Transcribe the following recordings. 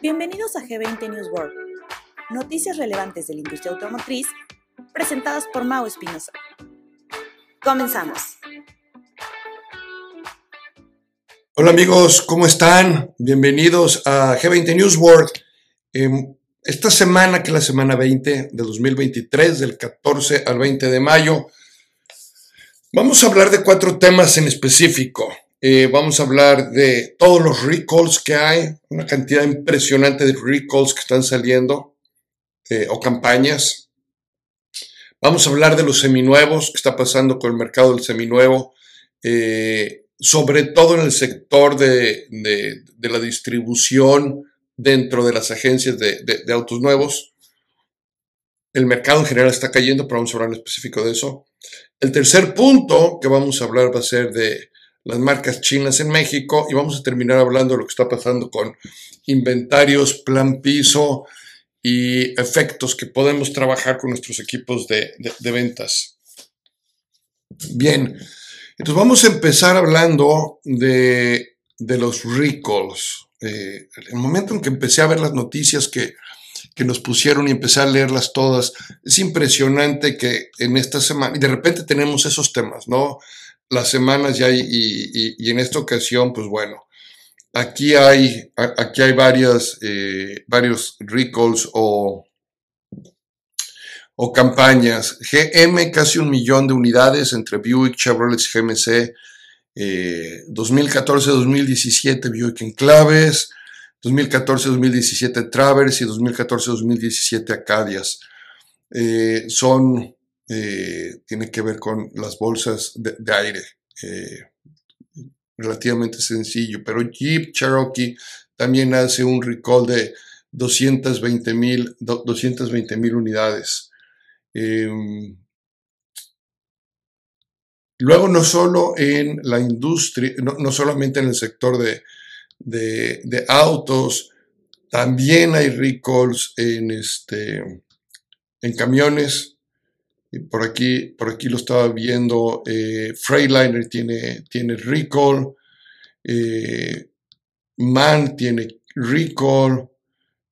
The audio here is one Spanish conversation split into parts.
Bienvenidos a G20 News World, noticias relevantes de la industria automotriz presentadas por Mau Espinosa. Comenzamos. Hola amigos, ¿cómo están? Bienvenidos a G20 News World. Em, esta semana, que es la semana 20 de 2023, del 14 al 20 de mayo, vamos a hablar de cuatro temas en específico. Eh, vamos a hablar de todos los recalls que hay, una cantidad impresionante de recalls que están saliendo eh, o campañas. Vamos a hablar de los seminuevos, que está pasando con el mercado del seminuevo, eh, sobre todo en el sector de, la distribución dentro de las agencias de, de, autos nuevos. El mercado en general está cayendo, pero vamos a hablar en específico de eso. El tercer punto que vamos a hablar va a ser de las marcas chinas en México y vamos a terminar hablando de lo que está pasando con inventarios, plan piso y efectos que podemos trabajar con nuestros equipos de, ventas. Bien, entonces vamos a empezar hablando de, los recalls. Eh, el momento en que empecé a ver las noticias que, que nos pusieron y empecé a leerlas todas, es impresionante que en esta semana, y de repente tenemos esos temas, ¿no? Las semanas ya y, y, en esta ocasión, pues bueno, aquí hay, aquí hay varias, eh, varios recalls o, o campañas. GM, casi un millón de unidades entre Buick, Chevrolet y GMC. 2014-2017 eh, Buick Enclaves, 2014-2017 Travers y 2014-2017 Acadias. Eh, son eh, tiene que ver con las bolsas de, aire. Eh, relativamente sencillo, pero Jeep Cherokee también hace un recall de 220 mil unidades. Em, luego, no solo en la industria, no, solamente en el sector de, de, autos, también hay recalls en, este, en camiones, por aquí, por aquí lo estaba viendo. Eh, Freightliner tiene, tiene recall. Eh, MAN tiene recall.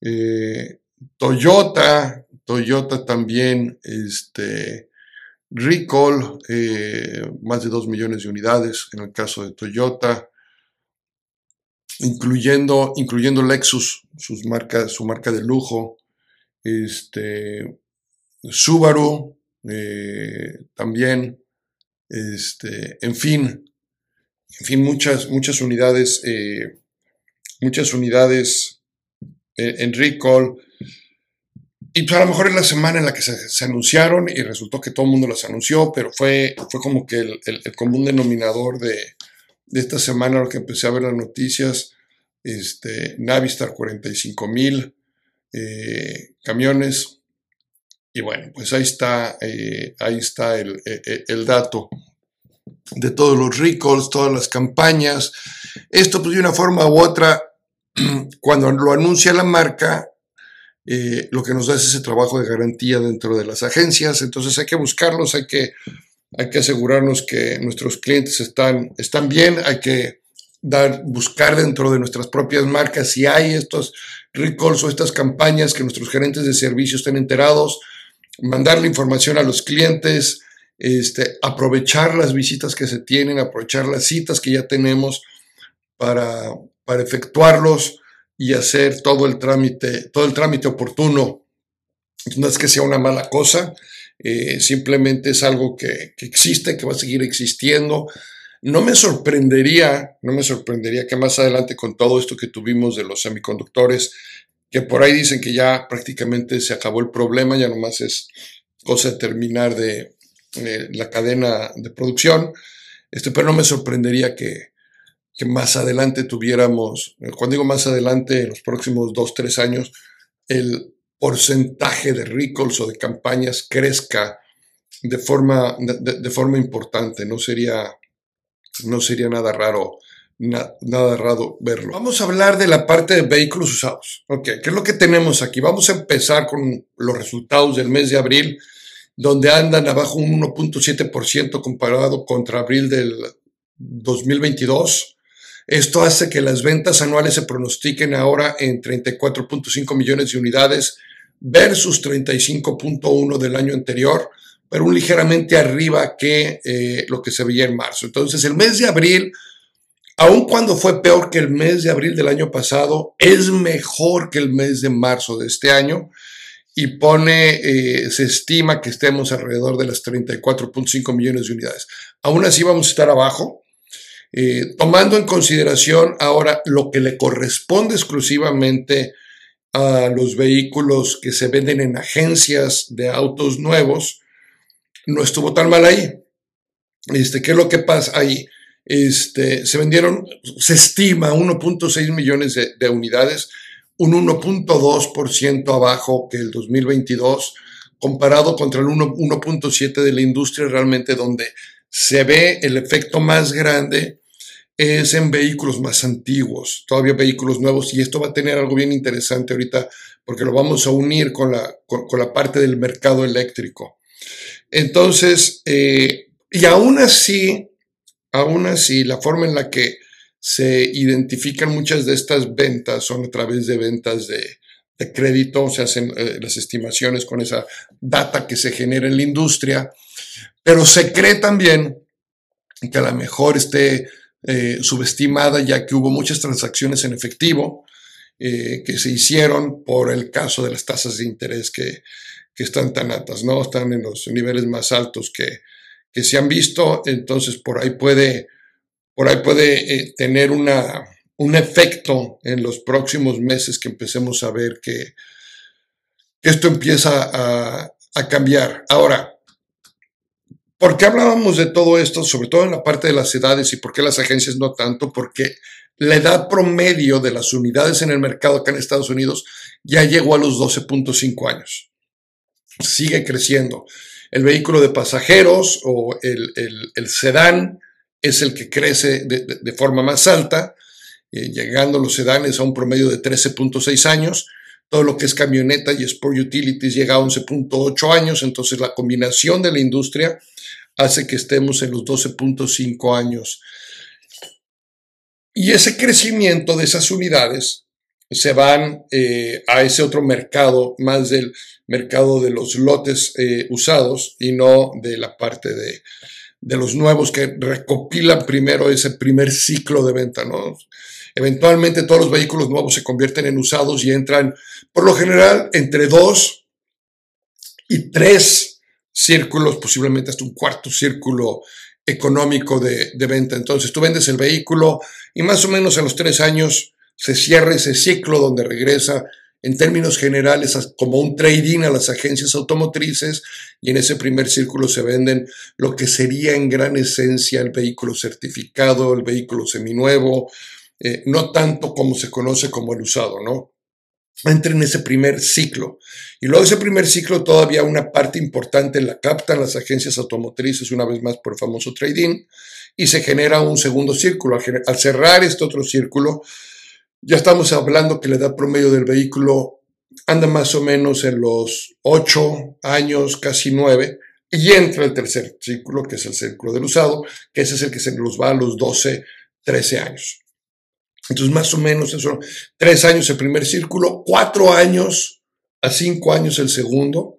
Eh, Toyota, Toyota también, este, recall, más de 2 millones de unidades en el caso de Toyota, incluyendo, incluyendo Lexus, sus su marca de lujo, este, Subaru, eh, también, este, en fin, en fin, muchas, muchas unidades, eh, muchas unidades en, recall. Y pues a lo mejor es la semana en la que se, anunciaron y resultó que todo el mundo las anunció, pero fue, fue como que el, común denominador de, esta semana, lo que empecé a ver las noticias, este, Navistar 45 mil eh, camiones, y bueno, pues ahí está, eh, ahí está el, eh, eh, el, dato de todos los recalls, todas las campañas. Esto, pues de una forma u otra, cuando lo anuncia la marca, lo que nos da es ese trabajo de garantía dentro de las agencias. Entonces hay que buscarlos, hay que, hay que asegurarnos que nuestros clientes están, están bien, hay que dar, buscar dentro de nuestras propias marcas si hay estos recalls o estas campañas que nuestros gerentes de servicio estén enterados mandar la información a los clientes, este, aprovechar las visitas que se tienen, aprovechar las citas que ya tenemos para, para efectuarlos y hacer todo el trámite, todo el trámite oportuno. No es que sea una mala cosa, eh, simplemente es algo que, que, existe, que va a seguir existiendo. No me sorprendería, no me sorprendería que más adelante con todo esto que tuvimos de los semiconductores, que por ahí dicen que ya prácticamente se acabó el problema, ya nomás es cosa de terminar de la cadena de producción, este, pero no me sorprendería que, más adelante tuviéramos, cuando digo más adelante, en los próximos dos, tres años, el porcentaje de recalls o de campañas crezca de forma, de forma importante, no sería, no sería nada raro nada raro verlo. Vamos a hablar de la parte de vehículos usados. Ok, ¿qué es lo que tenemos aquí? Vamos a empezar con los resultados del mes de abril, donde andan abajo un 1.7% comparado contra abril del 2022. Esto hace que las ventas anuales se pronostiquen ahora en 34.5 millones de unidades versus 35.1 del año anterior, pero un ligeramente arriba que eh, lo que se veía en marzo. Entonces, el mes de abril, aun cuando fue peor que el mes de abril del año pasado, es mejor que el mes de marzo de este año y pone, eh, se estima que estemos alrededor de las 34.5 millones de unidades. Aún así vamos a estar abajo, eh, tomando en consideración ahora lo que le corresponde exclusivamente a los vehículos que se venden en agencias de autos nuevos, no estuvo tan mal ahí. Este, ¿Qué es lo que pasa ahí? Este, se vendieron, se estima 1.6 millones de, unidades, un 1.2% abajo que el 2022, comparado contra el 1.7 de la industria realmente donde se ve el efecto más grande es en vehículos más antiguos, todavía vehículos nuevos, y esto va a tener algo bien interesante ahorita porque lo vamos a unir con la, con la parte del mercado eléctrico. Entonces, eh, y aún así, aún así, la forma en la que se identifican muchas de estas ventas son a través de ventas de, crédito, se hacen eh, las estimaciones con esa data que se genera en la industria, pero se cree también que a lo mejor esté eh, subestimada ya que hubo muchas transacciones en efectivo que se hicieron por el caso de las tasas de interés que, que están tan altas, ¿no? Están en los niveles más altos que, que se han visto, entonces por ahí puede, por ahí puede eh, tener una, un efecto en los próximos meses que empecemos a ver que, esto empieza a, a cambiar. Ahora, ¿por qué hablábamos de todo esto, sobre todo en la parte de las edades y por qué las agencias no tanto? Porque la edad promedio de las unidades en el mercado acá en Estados Unidos ya llegó a los 12.5 años sigue creciendo. El vehículo de pasajeros o el, sedán es el que crece de, forma más alta, eh, llegando los sedanes a un promedio de 13.6 años. Todo lo que es camioneta y Sport Utilities llega a 11.8 años, entonces la combinación de la industria hace que estemos en los 12.5 años. Y ese crecimiento de esas unidades se van eh, a ese otro mercado, más del mercado de los lotes eh, usados y no de la parte de, de, los nuevos que recopilan primero ese primer ciclo de venta, ¿no? Eventualmente todos los vehículos nuevos se convierten en usados y entran, por lo general, entre dos y tres círculos, posiblemente hasta un cuarto círculo económico de, de venta. Entonces tú vendes el vehículo y más o menos a los tres años se cierra ese ciclo donde regresa en términos generales como un trading a las agencias automotrices y en ese primer círculo se venden lo que sería en gran esencia el vehículo certificado, el vehículo seminuevo, eh, no tanto como se conoce como el usado, ¿no? Entra en ese primer ciclo. Y luego ese primer ciclo todavía una parte importante la captan las agencias automotrices, una vez más por el famoso trading, y se genera un segundo círculo. Al cerrar este otro círculo, ya estamos hablando que la edad promedio del vehículo anda más o menos en los 8 años, casi 9, y entra el tercer círculo, que es el círculo del usado, que ese es el que se nos va a los 12, 13 años. Entonces, más o menos son 3 años el primer círculo, 4 años a 5 años el segundo.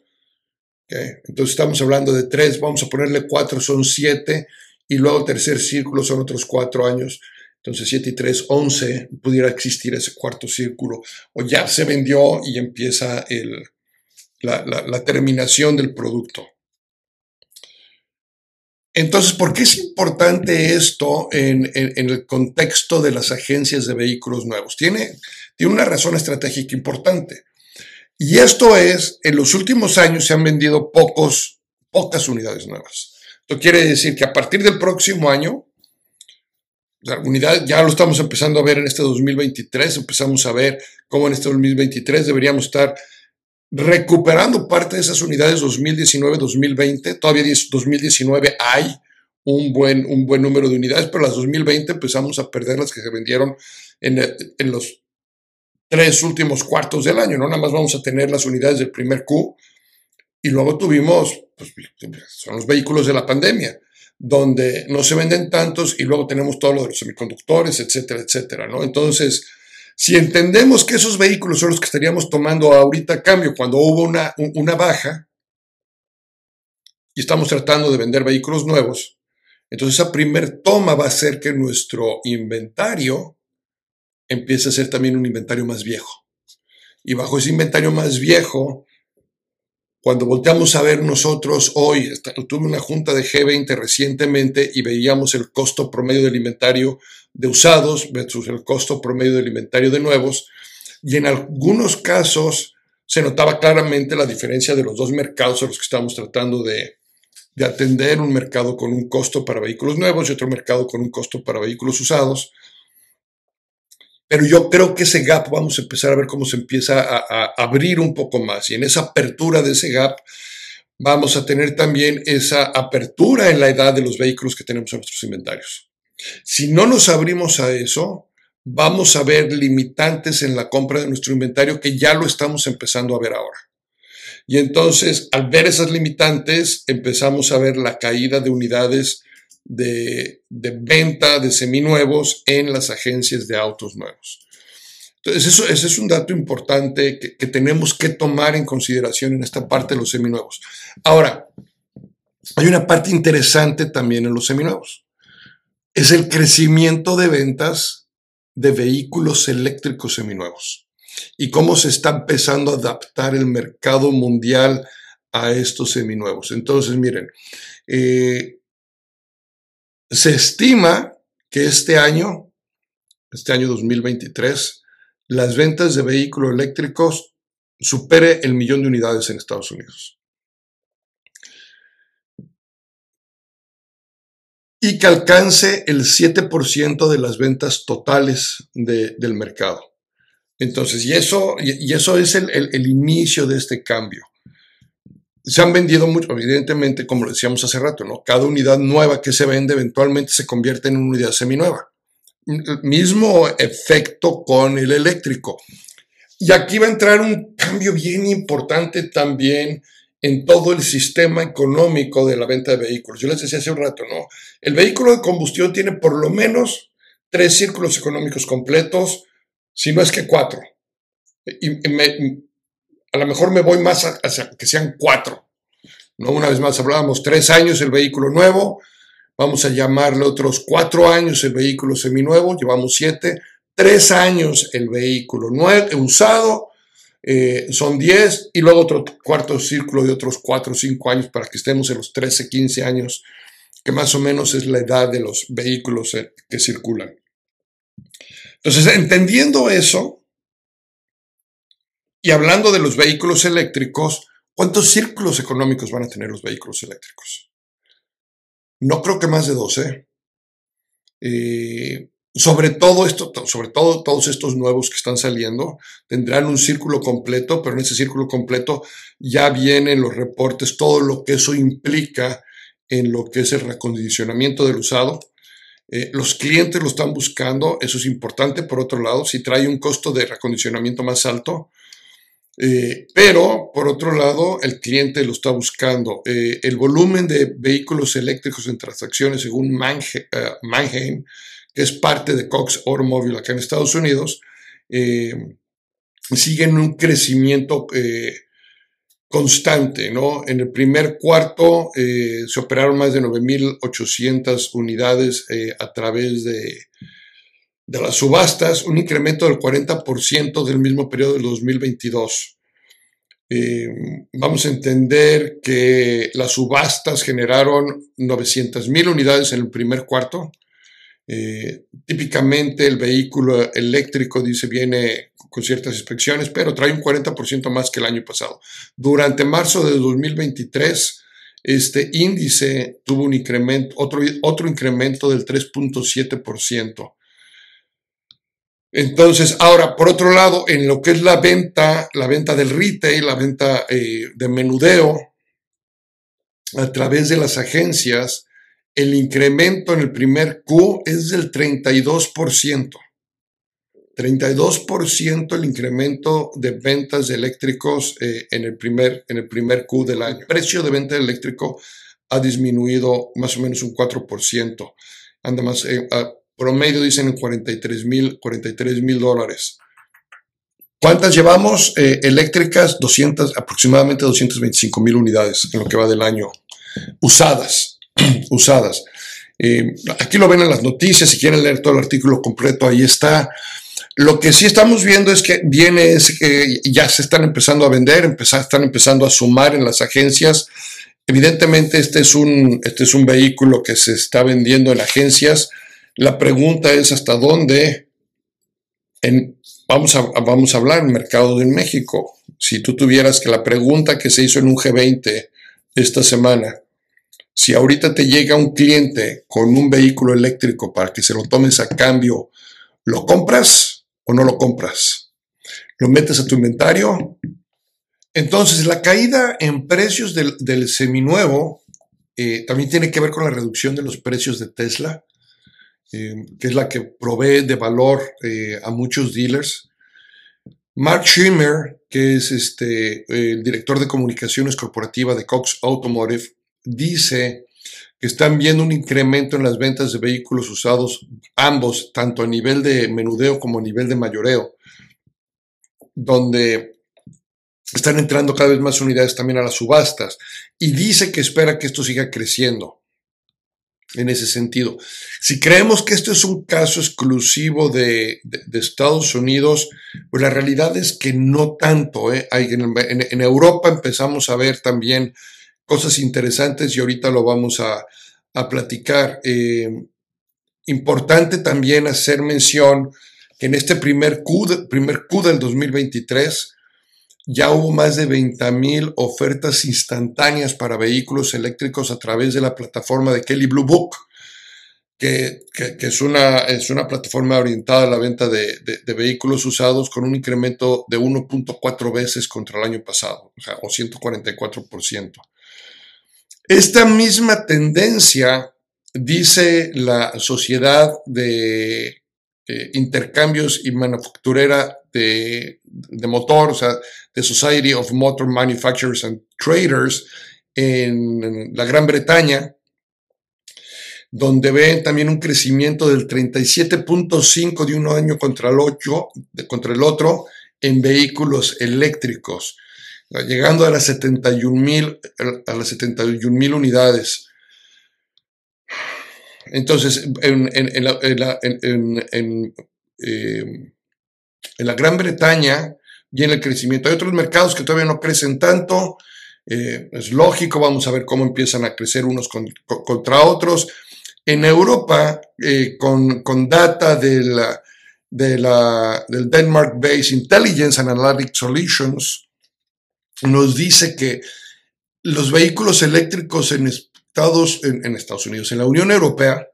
Entonces, estamos hablando de 3, vamos a ponerle 4, son 7, y luego el tercer círculo son otros 4 años entonces 7 y 3, 11, pudiera existir ese cuarto círculo, o ya se vendió y empieza el, la, terminación del producto. Entonces, ¿por qué es importante esto en, el contexto de las agencias de vehículos nuevos? Tiene, tiene una razón estratégica importante. Y esto es, en los últimos años se han vendido pocos, pocas unidades nuevas. Esto quiere decir que a partir del próximo año unidad ya lo estamos empezando a ver en este 2023, empezamos a ver cómo en este 2023 deberíamos estar recuperando parte de esas unidades 2019-2020. Todavía 2019 hay un buen, un buen número de unidades, pero las 2020 empezamos a perder las que se vendieron en, en los tres últimos cuartos del año, ¿no? Nada más vamos a tener las unidades del primer Q y luego tuvimos, pues, son los vehículos de la pandemia donde no se venden tantos y luego tenemos todo lo de los semiconductores, etcétera, etcétera, ¿no? Entonces, si entendemos que esos vehículos son los que estaríamos tomando ahorita a cambio cuando hubo una, baja y estamos tratando de vender vehículos nuevos, entonces esa primer toma va a hacer que nuestro inventario empiece a ser también un inventario más viejo. Y bajo ese inventario más viejo, cuando volteamos a ver nosotros hoy, tuve una junta de G20 recientemente y veíamos el costo promedio del inventario de usados versus el costo promedio del inventario de nuevos, y en algunos casos se notaba claramente la diferencia de los dos mercados a los que estamos tratando de, de atender, un mercado con un costo para vehículos nuevos y otro mercado con un costo para vehículos usados. Pero yo creo que ese gap vamos a empezar a ver cómo se empieza a, abrir un poco más. Y en esa apertura de ese gap vamos a tener también esa apertura en la edad de los vehículos que tenemos en nuestros inventarios. Si no nos abrimos a eso, vamos a ver limitantes en la compra de nuestro inventario que ya lo estamos empezando a ver ahora. Y entonces, al ver esas limitantes, empezamos a ver la caída de unidades de, venta de seminuevos en las agencias de autos nuevos. Entonces, eso, ese es un dato importante que, que, tenemos que tomar en consideración en esta parte de los seminuevos. Ahora, hay una parte interesante también en los seminuevos. Es el crecimiento de ventas de vehículos eléctricos seminuevos y cómo se está empezando a adaptar el mercado mundial a estos seminuevos. Entonces, miren, eh, se estima que este año, este año 2023, las ventas de vehículos eléctricos supere el millón de unidades en Estados Unidos. Y que alcance el 7% de las ventas totales del mercado. Entonces, y eso, y eso es el inicio de este cambio se han vendido mucho, evidentemente, como decíamos hace rato, ¿no? Cada unidad nueva que se vende eventualmente se convierte en una unidad seminueva. Mismo efecto con el eléctrico. Y aquí va a entrar un cambio bien importante también en todo el sistema económico de la venta de vehículos. Yo les decía hace un rato, ¿no? El vehículo de combustión tiene por lo menos tres círculos económicos completos, si no es que cuatro. Y me, a lo mejor me voy más hacia que sean cuatro. ¿no? Una vez más hablábamos tres años el vehículo nuevo, vamos a llamarle otros cuatro años el vehículo seminuevo, llevamos siete, tres años el vehículo nuevo, usado, eh, son diez, y luego otro cuarto círculo de otros cuatro o cinco años para que estemos en los 13, 15 años, que más o menos es la edad de los vehículos eh, que circulan. Entonces, entendiendo eso, y hablando de los vehículos eléctricos, ¿cuántos círculos económicos van a tener los vehículos eléctricos? No creo que más de 12. Eh, sobre todo esto, sobre todo todos estos nuevos que están saliendo, tendrán un círculo completo, pero en ese círculo completo ya vienen los reportes, todo lo que eso implica en lo que es el recondicionamiento del usado. Eh, los clientes lo están buscando, eso es importante. Por otro lado, si trae un costo de recondicionamiento más alto, eh, pero, por otro lado, el cliente lo está buscando. Eh, el volumen de vehículos eléctricos en transacciones, según Mange, eh, que es parte de Cox Automobile acá en Estados Unidos, sigue en un crecimiento constante. ¿no? En el primer cuarto se operaron más de 9.800 unidades a través de de las subastas, un incremento del 40% del mismo periodo del 2022. Eh, vamos a entender que las subastas generaron 900 mil unidades en el primer cuarto. Eh, típicamente el vehículo eléctrico, dice, viene con ciertas inspecciones, pero trae un 40% más que el año pasado. Durante marzo de 2023, este índice tuvo un incremento, otro, otro incremento del 3.7%. Entonces, ahora, por otro lado, en lo que es la venta, la venta del retail, la venta eh, de menudeo, a través de las agencias, el incremento en el primer Q es del 32%. 32% el incremento de ventas de eléctricos eh, en, el primer, en el primer Q del año. El precio de venta de eléctrico ha disminuido más o menos un 4%. Anda más, eh, promedio dicen en 43 mil 43 mil dólares. ¿Cuántas llevamos eh, eléctricas? 200, aproximadamente 225 mil unidades en lo que va del año. Usadas, usadas. Eh, aquí lo ven en las noticias, si quieren leer todo el artículo completo, ahí está. Lo que sí estamos viendo es que viene, es que ya se están empezando a vender, empezar, están empezando a sumar en las agencias. Evidentemente este es, un, este es un vehículo que se está vendiendo en agencias. La pregunta es hasta dónde en, Vamos a, vamos a hablar mercado de México. Si tú tuvieras que la pregunta que se hizo en un G20 esta semana, si ahorita te llega un cliente con un vehículo eléctrico para que se lo tomes a cambio, ¿lo compras o no lo compras? ¿Lo metes a tu inventario? Entonces, la caída en precios del, seminuevo eh, también tiene que ver con la reducción de los precios de Tesla. Eh, que es la que provee de valor eh, a muchos dealers. Mark Schimmer, que es este, el director de comunicaciones corporativa de Cox Automotive, dice que están viendo un incremento en las ventas de vehículos usados, ambos, tanto a nivel de menudeo como a nivel de mayoreo, donde están entrando cada vez más unidades también a las subastas, y dice que espera que esto siga creciendo en ese sentido. Si creemos que esto es un caso exclusivo de, Estados Unidos, pues la realidad es que no tanto. ¿eh? en, Europa empezamos a ver también cosas interesantes y ahorita lo vamos a, platicar. Eh, importante también hacer mención que en este primer Q, primer Q del 2023, ya hubo más de 20.000 ofertas instantáneas para vehículos eléctricos a través de la plataforma de Kelly Blue Book, que, es, una, es una plataforma orientada a la venta de, vehículos usados con un incremento de 1.4 veces contra el año pasado, o, sea, o 144%. Esta misma tendencia, dice la Sociedad de eh, Intercambios y Manufacturera de, de Motor, o sea, The Society of Motor Manufacturers and Traders en la Gran Bretaña, donde ven también un crecimiento del 37.5 de un año contra el, 8, contra el otro en vehículos eléctricos, llegando a las 71 mil a las 71 unidades. Entonces, en, la, Gran Bretaña, viene el crecimiento. Hay otros mercados que todavía no crecen tanto, eh, es lógico, vamos a ver cómo empiezan a crecer unos contra otros. En Europa, eh, con, data de la, de la, del Denmark Based Intelligence Analytic Solutions, nos dice que los vehículos eléctricos en En Estados Unidos, en la Unión Europea,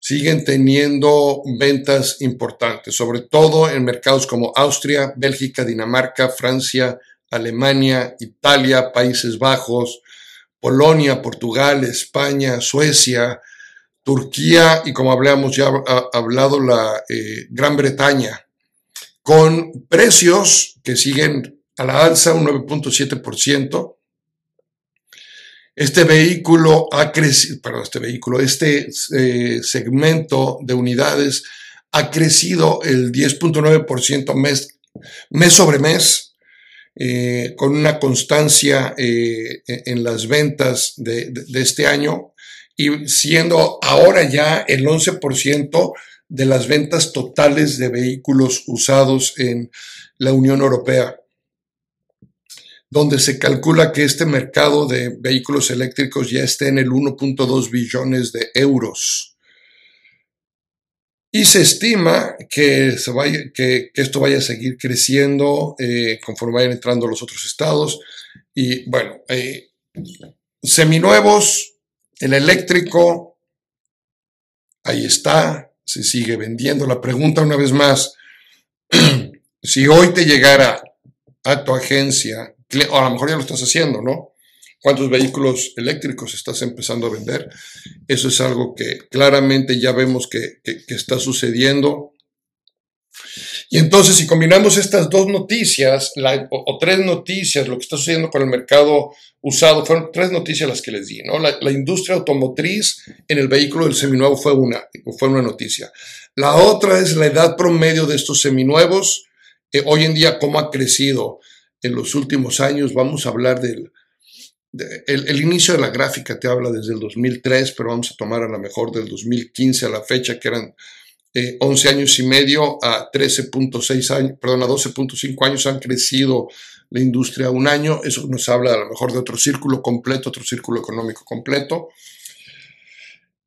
siguen teniendo ventas importantes, sobre todo en mercados como Austria, Bélgica, Dinamarca, Francia, Alemania, Italia, Países Bajos, Polonia, Portugal, España, Suecia, Turquía y como hablamos ya ha hablado la eh, Gran Bretaña, con precios que siguen a la alza un 9.7%, este vehículo ha crecido, perdón, este vehículo, este eh, segmento de unidades ha crecido el 10.9% mes, mes sobre mes, eh, con una constancia eh, en las ventas de, este año y siendo ahora ya el 11% de las ventas totales de vehículos usados en la Unión Europea donde se calcula que este mercado de vehículos eléctricos ya esté en el 1.2 billones de euros. Y se estima que, se vaya, que, esto vaya a seguir creciendo eh, conforme vayan entrando los otros estados. Y bueno, eh, seminuevos, el eléctrico, ahí está, se sigue vendiendo. La pregunta una vez más, si hoy te llegara a tu agencia o a lo mejor ya lo estás haciendo, ¿no? ¿Cuántos vehículos eléctricos estás empezando a vender? Eso es algo que claramente ya vemos que, está sucediendo. Y entonces, si combinamos estas dos noticias, o, tres noticias, lo que está sucediendo con el mercado usado, fueron tres noticias las que les di, ¿no? La, industria automotriz en el vehículo del seminuevo fue una, fue una noticia. La otra es la edad promedio de estos seminuevos. Eh, hoy en día, cómo ha crecido en los últimos años. Vamos a hablar del, el, inicio de la gráfica te habla desde el 2003, pero vamos a tomar a lo mejor del 2015 a la fecha, que eran 11 eh, años y medio a 13.6 años, perdón, a 12.5 años han crecido la industria un año. Eso nos habla a lo mejor de otro círculo completo, otro círculo económico completo.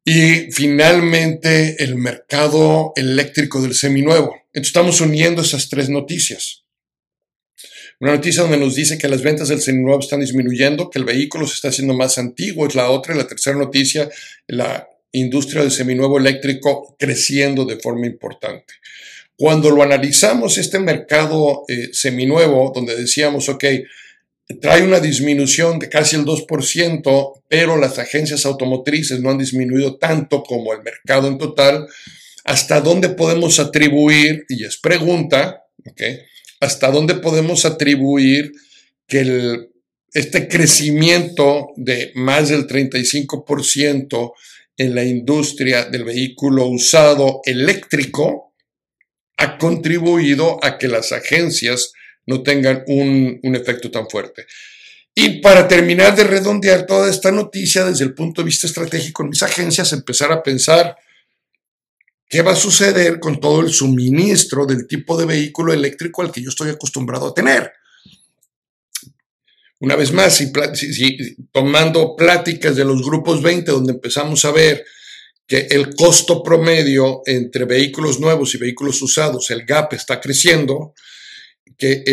Y finalmente el mercado eléctrico del seminuevo. Entonces estamos uniendo esas tres noticias. Una noticia donde nos dice que las ventas del seminuevo están disminuyendo, que el vehículo se está haciendo más antiguo, es la otra. Y la tercera noticia, la industria del seminuevo eléctrico creciendo de forma importante. Cuando lo analizamos, este mercado eh, seminuevo, donde decíamos, ok, trae una disminución de casi el 2%, pero las agencias automotrices no han disminuido tanto como el mercado en total, ¿hasta dónde podemos atribuir, y es pregunta, ok, hasta dónde podemos atribuir que este crecimiento de más del 35% en la industria del vehículo usado eléctrico ha contribuido a que las agencias no tengan un, un, efecto tan fuerte. Y para terminar de redondear toda esta noticia desde el punto de vista estratégico en mis agencias, empezar a pensar ¿Qué va a suceder con todo el suministro del tipo de vehículo eléctrico al que yo estoy acostumbrado a tener? Una vez más, tomando pláticas de los grupos 20, donde empezamos a ver que el costo promedio entre vehículos nuevos y vehículos usados, el gap está creciendo, que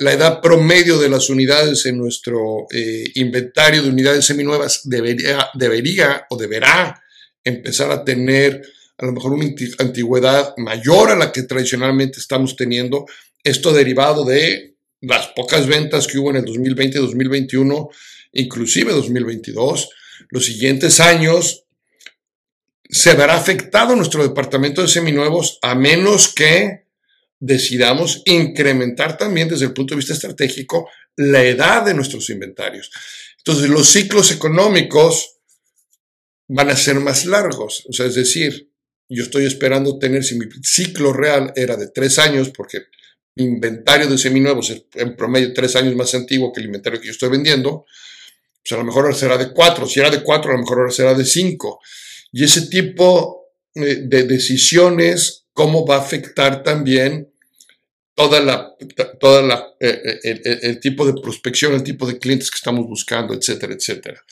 la edad promedio de las unidades en nuestro eh, inventario de unidades seminuevas debería, debería o deberá empezar a tener a lo mejor una antigüedad mayor a la que tradicionalmente estamos teniendo, esto derivado de las pocas ventas que hubo en el 2020, 2021, inclusive 2022. Los siguientes años se verá afectado nuestro departamento de seminuevos a menos que decidamos incrementar también desde el punto de vista estratégico la edad de nuestros inventarios. Entonces, los ciclos económicos van a ser más largos, o sea, es decir, yo estoy esperando tener, si mi ciclo real era de tres años, porque mi inventario de seminuevos es en promedio tres años más antiguo que el inventario que yo estoy vendiendo, pues a lo mejor ahora será de cuatro. Si era de cuatro, a lo mejor ahora será de cinco. Y ese tipo eh, de decisiones, cómo va a afectar también toda la, toda la, eh, eh, el, el, tipo de prospección, el tipo de clientes que estamos buscando, etcétera, etcétera.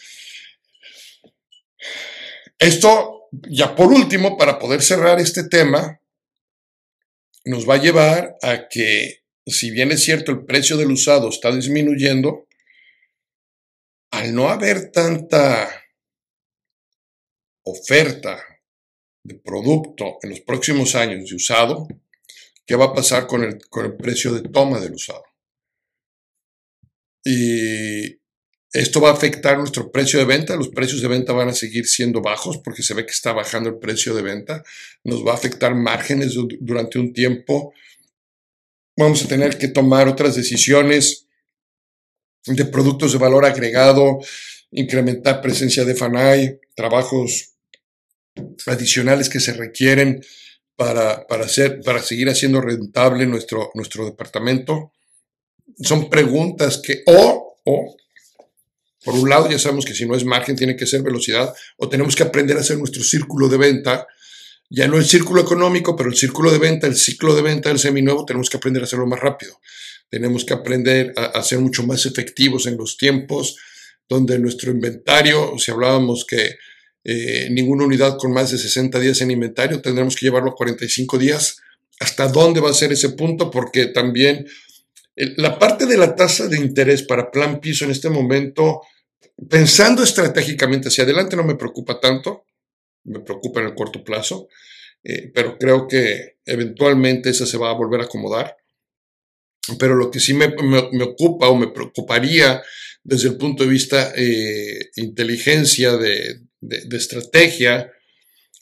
Esto ya por último, para poder cerrar este tema, nos va a llevar a que, si bien es cierto, el precio del usado está disminuyendo, al no haber tanta oferta de producto en los próximos años de usado, ¿qué va a pasar con el, con el precio de toma del usado? Y esto va a afectar nuestro precio de venta. Los precios de venta van a seguir siendo bajos porque se ve que está bajando el precio de venta. Nos va a afectar márgenes durante un tiempo. Vamos a tener que tomar otras decisiones de productos de valor agregado, incrementar presencia de FANAI, trabajos adicionales que se requieren para, para, hacer, para seguir haciendo rentable nuestro, nuestro departamento. Son preguntas que, o, o por un lado, ya sabemos que si no es margen, tiene que ser velocidad, o tenemos que aprender a hacer nuestro círculo de venta, ya no el círculo económico, pero el círculo de venta, el ciclo de venta del seminuevo, tenemos que aprender a hacerlo más rápido. Tenemos que aprender a, ser mucho más efectivos en los tiempos, donde nuestro inventario, si hablábamos que eh, ninguna unidad con más de 60 días en inventario, tendremos que llevarlo a 45 días. ¿Hasta dónde va a ser ese punto? Porque también la parte de la tasa de interés para plan piso en este momento pensando estratégicamente hacia adelante no me preocupa tanto, me preocupa en el corto plazo, eh, pero creo que eventualmente esa se va a volver a acomodar. Pero lo que sí me, ocupa o me preocuparía desde el punto de vista eh, inteligencia, de, de, estrategia,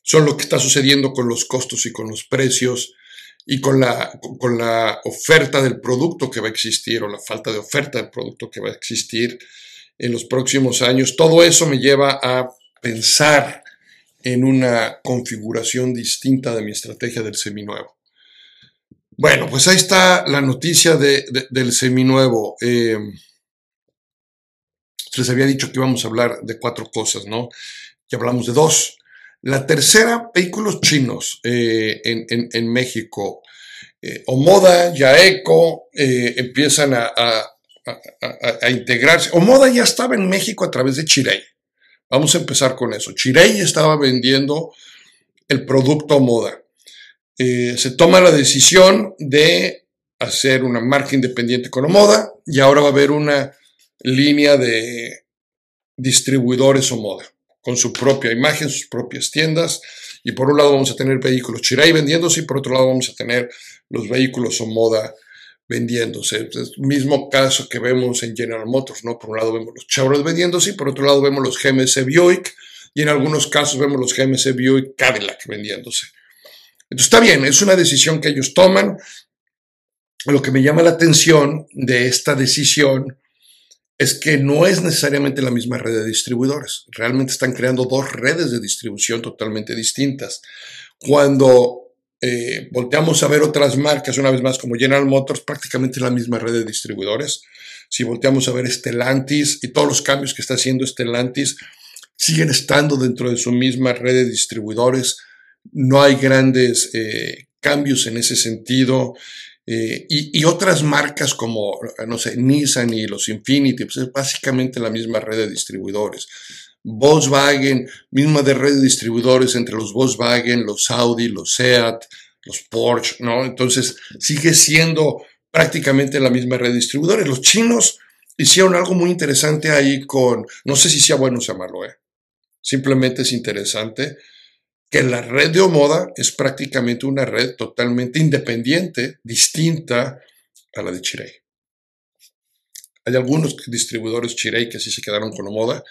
son lo que está sucediendo con los costos y con los precios y con la, con la oferta del producto que va a existir o la falta de oferta del producto que va a existir en los próximos años, todo eso me lleva a pensar en una configuración distinta de mi estrategia del seminuevo. Bueno, pues ahí está la noticia del seminuevo. Eh, les había dicho que íbamos a hablar de cuatro cosas, ¿no? Ya hablamos de dos. La tercera, vehículos chinos eh, en, México. Eh, Omoda, Yaeco eh, empiezan a, integrarse. Omoda ya estaba en México a través de Chirey. Vamos a empezar con eso. Chirey estaba vendiendo el producto Omoda. se toma la decisión de hacer una marca independiente con Omoda y ahora va a haber una línea de distribuidores Omoda con su propia imagen, sus propias tiendas. Y por un lado vamos a tener vehículos Chirai vendiéndose y por otro lado vamos a tener los vehículos Omoda vendiéndose. El mismo caso que vemos en General Motors, ¿no? Por un lado vemos los Chevrolet vendiéndose y por otro lado vemos los GMC Buick y en algunos casos vemos los GMC Buick Cadillac vendiéndose. Entonces está bien, es una decisión que ellos toman. Lo que me llama la atención de esta decisión es que no es necesariamente la misma red de distribuidores. Realmente están creando dos redes de distribución totalmente distintas. Cuando eh, volteamos a ver otras marcas, una vez más como General Motors, prácticamente la misma red de distribuidores. Si volteamos a ver Stellantis y todos los cambios que está haciendo Stellantis, siguen estando dentro de su misma red de distribuidores. No hay grandes eh, cambios en ese sentido. Eh, y, otras marcas como, no sé, Nissan y los Infinity, pues es básicamente la misma red de distribuidores. Volkswagen, misma de red de distribuidores entre los Volkswagen, los Audi, los Seat, los Porsche, ¿no? Entonces sigue siendo prácticamente la misma red de distribuidores. Los chinos hicieron algo muy interesante ahí con, no sé si sea bueno o sea malo, ¿eh? simplemente es interesante que la red de Omoda es prácticamente una red totalmente independiente, distinta a la de Chirey. Hay algunos distribuidores Chirey que sí se quedaron con Omoda,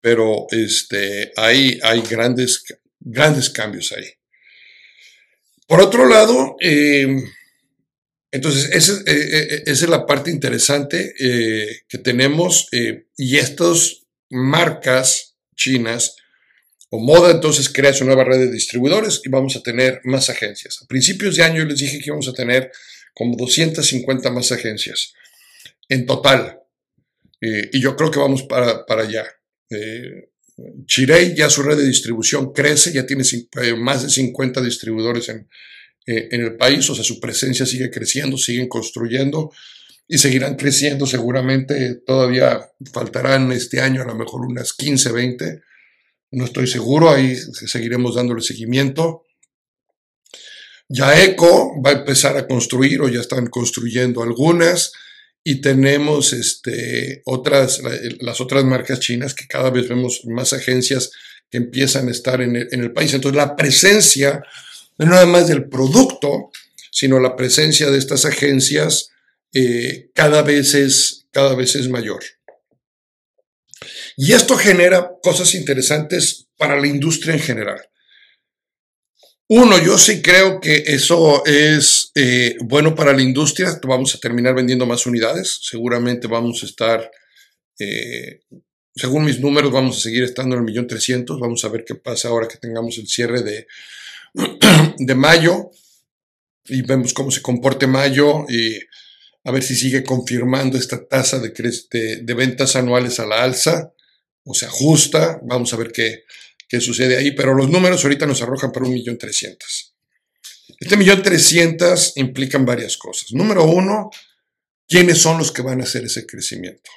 pero este, hay, hay grandes, grandes cambios ahí. Por otro lado, em, entonces esa, eh, eh, eh, esa, es la parte interesante que tenemos y estas marcas chinas o Moda entonces crea su nueva red de distribuidores y vamos a tener más agencias. A principios de año les dije que íbamos a tener como 250 más agencias en total. Y yo creo que vamos para, allá. Eh, Chirey ya su red de distribución crece, ya tiene eh, más de 50 distribuidores en, en el país, o sea, su presencia sigue creciendo, siguen construyendo y seguirán creciendo seguramente. Todavía faltarán este año a lo mejor unas 15, 20 no estoy seguro, ahí seguiremos dándole seguimiento. Ya ECO va a empezar a construir o ya están construyendo algunas y tenemos este, otras, las otras marcas chinas que cada vez vemos más agencias que empiezan a estar en el, país. Entonces la presencia, no nada más del producto, sino la presencia de estas agencias eh, cada, vez es, cada vez es mayor. Y esto genera cosas interesantes para la industria en general. Uno, yo sí creo que eso es eh, bueno para la industria. Vamos a terminar vendiendo más unidades. Seguramente vamos a estar, eh, según mis números, vamos a seguir estando en el millón trescientos. Vamos a ver qué pasa ahora que tengamos el cierre de, de mayo y vemos cómo se comporte mayo y a ver si sigue confirmando esta tasa de, de, de ventas anuales a la alza o se ajusta, vamos a ver qué, qué sucede ahí, pero los números ahorita nos arrojan para un millón trescientos. Este millón trescientos implican varias cosas. Número uno, ¿quiénes son los que van a hacer ese crecimiento?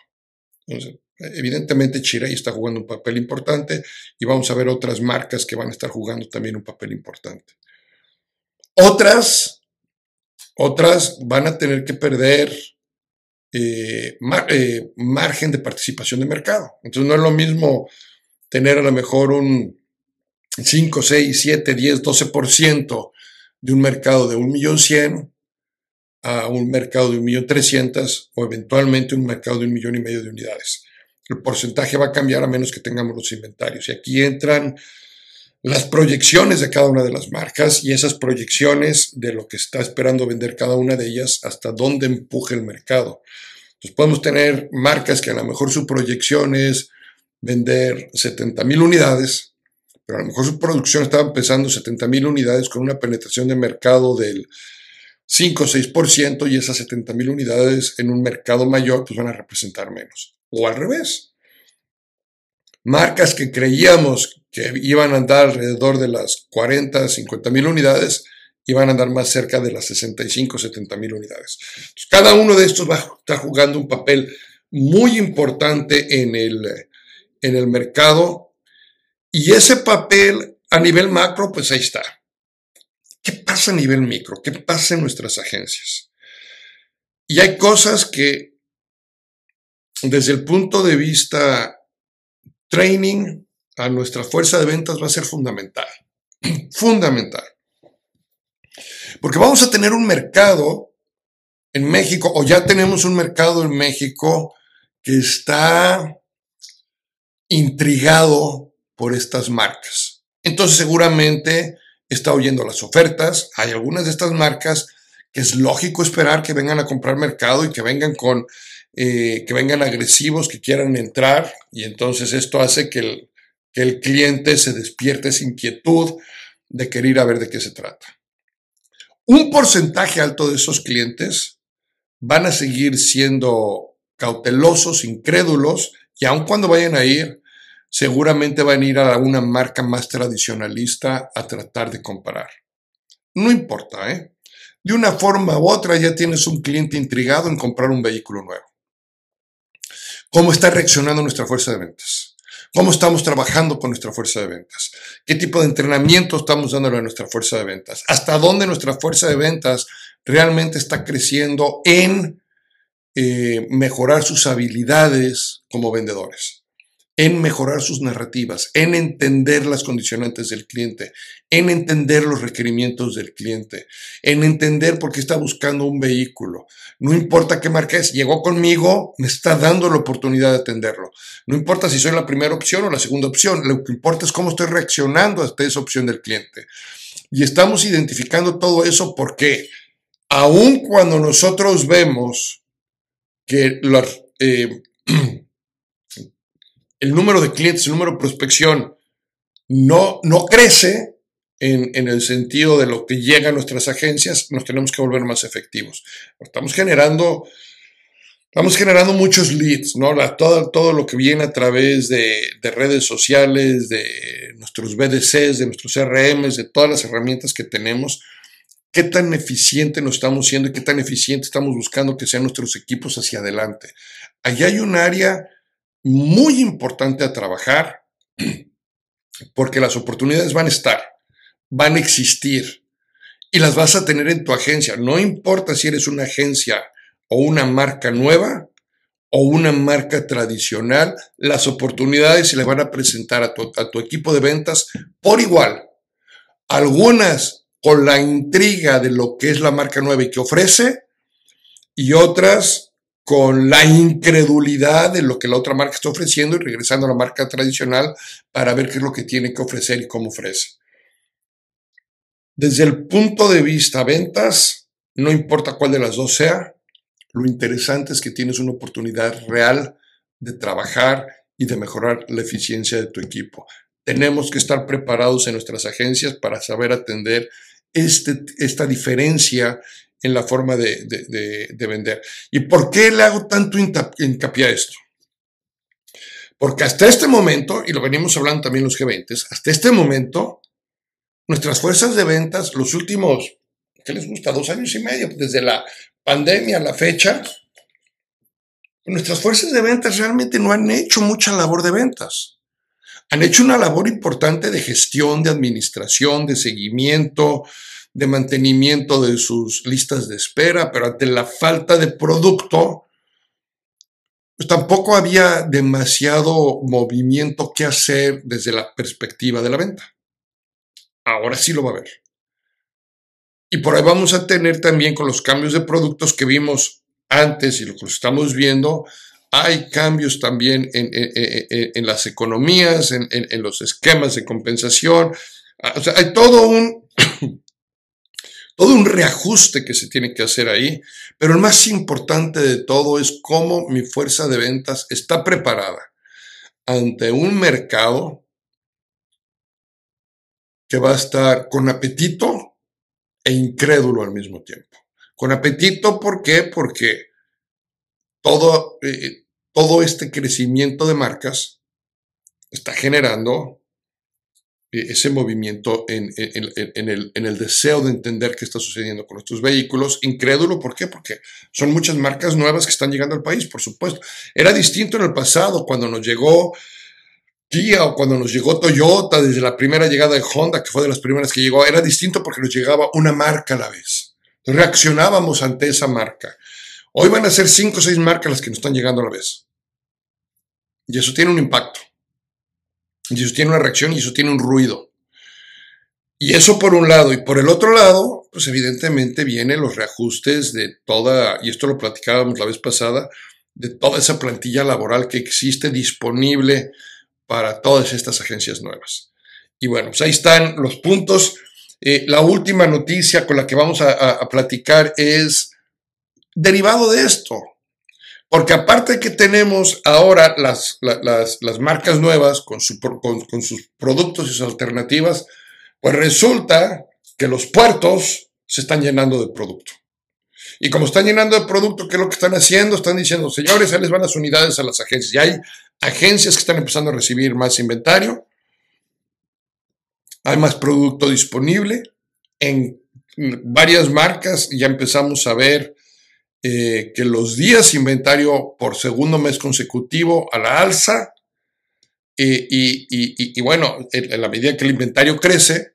evidentemente Chirey está jugando un papel importante y vamos a ver otras marcas que van a estar jugando también un papel importante. Otras, otras van a tener que perder eh, eh, margen de participación de mercado. Entonces no es lo mismo tener a lo mejor un 5, 6, 7, 10, 12% de un mercado de 1.100.000 a un mercado de 1.300.000 o eventualmente un mercado de un millón y medio de unidades. El porcentaje va a cambiar a menos que tengamos los inventarios. Y aquí entran las proyecciones de cada una de las marcas y esas proyecciones de lo que está esperando vender cada una de ellas, hasta dónde empuje el mercado. Entonces podemos tener marcas que a lo mejor su proyección es vender 70 mil unidades, pero a lo mejor su producción estaba empezando 70 mil unidades con una penetración de mercado del 5 o 6% y esas 70 mil unidades en un mercado mayor pues van a representar menos. O al revés. Marcas que creíamos que iban a andar alrededor de las 40, 50 mil unidades, iban a andar más cerca de las 65, 70 mil unidades. cada uno de estos va a estar jugando un papel muy importante en el, en el mercado y ese papel a nivel macro, pues ahí está. ¿Qué pasa a nivel micro? ¿Qué pasa en nuestras agencias? Y hay cosas que desde el punto de vista training a nuestra fuerza de ventas va a ser fundamental. fundamental. Porque vamos a tener un mercado en México, o ya tenemos un mercado en México que está intrigado por estas marcas. Entonces seguramente está oyendo las ofertas. Hay algunas de estas marcas que es lógico esperar que vengan a comprar mercado y que vengan con, eh, que vengan agresivos, que quieran entrar. Y entonces esto hace que el, que el cliente se despierte esa inquietud de querer ir a ver de qué se trata. Un porcentaje alto de esos clientes van a seguir siendo cautelosos, incrédulos, y aun cuando vayan a ir, seguramente van a ir a una marca más tradicionalista a tratar de comparar. No importa, ¿eh? De una forma u otra ya tienes un cliente intrigado en comprar un vehículo nuevo. ¿Cómo está reaccionando nuestra fuerza de ventas? ¿Cómo estamos trabajando con nuestra fuerza de ventas? ¿Qué tipo de entrenamiento estamos dándole a nuestra fuerza de ventas? ¿Hasta dónde nuestra fuerza de ventas realmente está creciendo en eh, mejorar sus habilidades como vendedores? En mejorar sus narrativas, en entender las condicionantes del cliente, en entender los requerimientos del cliente, en entender por qué está buscando un vehículo. No importa qué marca es, llegó conmigo, me está dando la oportunidad de atenderlo. No importa si soy la primera opción o la segunda opción, lo que importa es cómo estoy reaccionando a esa opción del cliente. Y estamos identificando todo eso porque aun cuando nosotros vemos que los... Eh, el número de clientes, el número de prospección no, no crece en, en, el sentido de lo que llega a nuestras agencias, nos tenemos que volver más efectivos. Estamos generando, estamos generando muchos leads, ¿no? La, todo, todo lo que viene a través de, de, redes sociales, de nuestros BDCs, de nuestros CRMs, de todas las herramientas que tenemos. ¿Qué tan eficiente nos estamos siendo y qué tan eficiente estamos buscando que sean nuestros equipos hacia adelante? Allá hay un área muy importante a trabajar porque las oportunidades van a estar, van a existir y las vas a tener en tu agencia. No importa si eres una agencia o una marca nueva o una marca tradicional, las oportunidades se le van a presentar a tu equipo de ventas por igual. Algunas con la intriga de lo que es la marca nueva y que ofrece y otras con la incredulidad de lo que la otra marca está ofreciendo y regresando a la marca tradicional para ver qué es lo que tiene que ofrecer y cómo ofrece. Desde el punto de vista ventas, no importa cuál de las dos sea, lo interesante es que tienes una oportunidad real de trabajar y de mejorar la eficiencia de tu equipo. Tenemos que estar preparados en nuestras agencias para saber atender este, esta diferencia en la forma de, vender. ¿Y por qué le hago tanto hincapié a esto? Porque hasta este momento, y lo venimos hablando también los G20, hasta este momento, nuestras fuerzas de ventas, los últimos, ¿qué les gusta? Dos años y medio, desde la pandemia a la fecha, nuestras fuerzas de ventas realmente no han hecho mucha labor de ventas. Han hecho una labor importante de gestión, de administración, de seguimiento, de mantenimiento de sus listas de espera, pero ante la falta de producto, pues tampoco había demasiado movimiento que hacer desde la perspectiva de la venta. Ahora sí lo va a haber. Y por ahí vamos a tener también con los cambios de productos que vimos antes y lo que estamos viendo, hay cambios también en, las economías, en los esquemas de compensación, Ah, o sea, hay todo un, todo un reajuste que se tiene que hacer ahí, pero el más importante de todo es cómo mi fuerza de ventas está preparada ante un mercado que va a estar con apetito e incrédulo al mismo tiempo. Con apetito, ¿por qué? Porque todo, eh, todo este crecimiento de marcas está generando eh, ese movimiento en, el, en, el, deseo de entender qué está sucediendo con estos vehículos. Incrédulo, ¿por qué? Porque son muchas marcas nuevas que están llegando al país, por supuesto. Era distinto en el pasado, cuando nos llegó Kia o cuando nos llegó Toyota, desde la primera llegada de Honda, que fue de las primeras que llegó, era distinto porque nos llegaba una marca a la vez. Reaccionábamos ante esa marca. Hoy van a ser cinco o seis marcas las que nos están llegando a la vez. Y eso tiene un impacto. Y eso tiene una reacción y eso tiene un ruido. Y eso por un lado. Y por el otro lado, pues evidentemente vienen los reajustes de toda, y esto lo platicábamos la vez pasada, de toda esa plantilla laboral que existe disponible para todas estas agencias nuevas. Y bueno, pues ahí están los puntos. Eh, la última noticia con la que vamos a, platicar es derivado de esto. Porque aparte que tenemos ahora las, las, marcas nuevas con, con, sus productos y sus alternativas, pues resulta que los puertos se están llenando de producto. Y como están llenando de producto, ¿qué es lo que están haciendo? Están diciendo, señores, ahí les van las unidades a las agencias. Y hay agencias que están empezando a recibir más inventario, hay más producto disponible. En varias marcas ya empezamos a ver eh, que los días inventario por segundo mes consecutivo a la alza. Eh, y, bueno, en la medida que el inventario crece,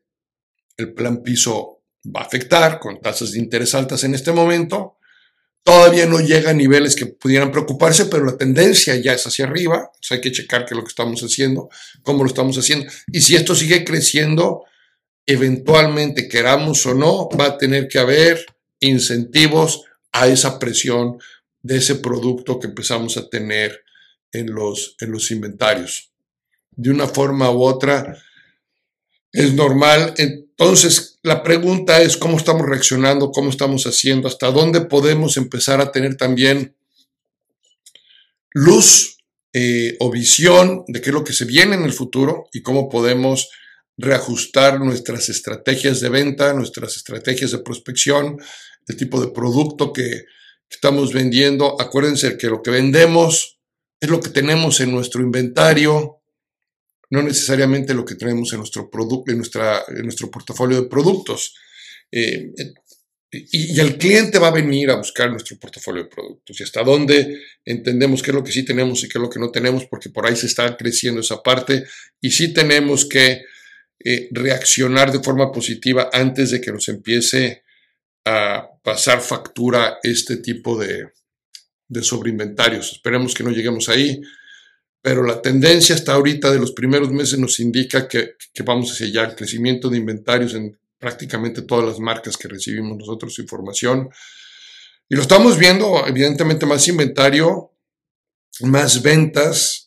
el plan piso va a afectar con tasas de interés altas en este momento. Todavía no llega a niveles que pudieran preocuparse, pero la tendencia ya es hacia arriba. hay que checar qué es lo que estamos haciendo, cómo lo estamos haciendo. Y si esto sigue creciendo, eventualmente, queramos o no, va a tener que haber incentivos a esa presión de ese producto que empezamos a tener en los, en los inventarios. De una forma u otra, es normal. Entonces, la pregunta es cómo estamos reaccionando, cómo estamos haciendo, hasta dónde podemos empezar a tener también luz eh, o visión de qué es lo que se viene en el futuro y cómo podemos reajustar nuestras estrategias de venta, nuestras estrategias de prospección, el tipo de producto que, estamos vendiendo. Acuérdense que lo que vendemos es lo que tenemos en nuestro inventario, no necesariamente lo que tenemos en nuestro, producto, en en nuestro portafolio de productos. Eh, y, el cliente va a venir a buscar nuestro portafolio de productos y hasta dónde entendemos qué es lo que sí tenemos y qué es lo que no tenemos, porque por ahí se está creciendo esa parte y sí tenemos que eh, reaccionar de forma positiva antes de que nos empiece a pasar factura este tipo de, de sobreinventarios. Esperemos que no lleguemos ahí pero la tendencia hasta ahorita de los primeros meses nos indica que, vamos hacia allá, el crecimiento de inventarios en prácticamente todas las marcas que recibimos nosotros información. Y lo estamos viendo, evidentemente, más inventario, más ventas,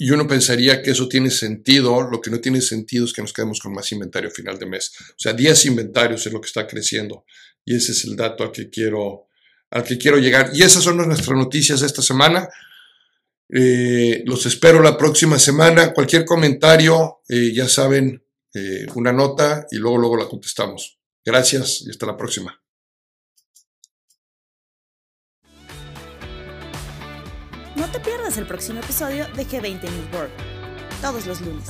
y uno pensaría que eso tiene sentido, lo que no tiene sentido es que nos quedemos con más inventario final de mes. O sea, 10 inventarios es lo que está creciendo, y ese es el dato al que quiero, al que quiero llegar. Y esas son nuestras noticias de esta semana. Eh, los espero la próxima semana. Cualquier comentario, eh, ya saben, eh, una nota y luego, luego la contestamos. Gracias y hasta la próxima. Te pierdas el próximo episodio de G20 News World, todos los lunes.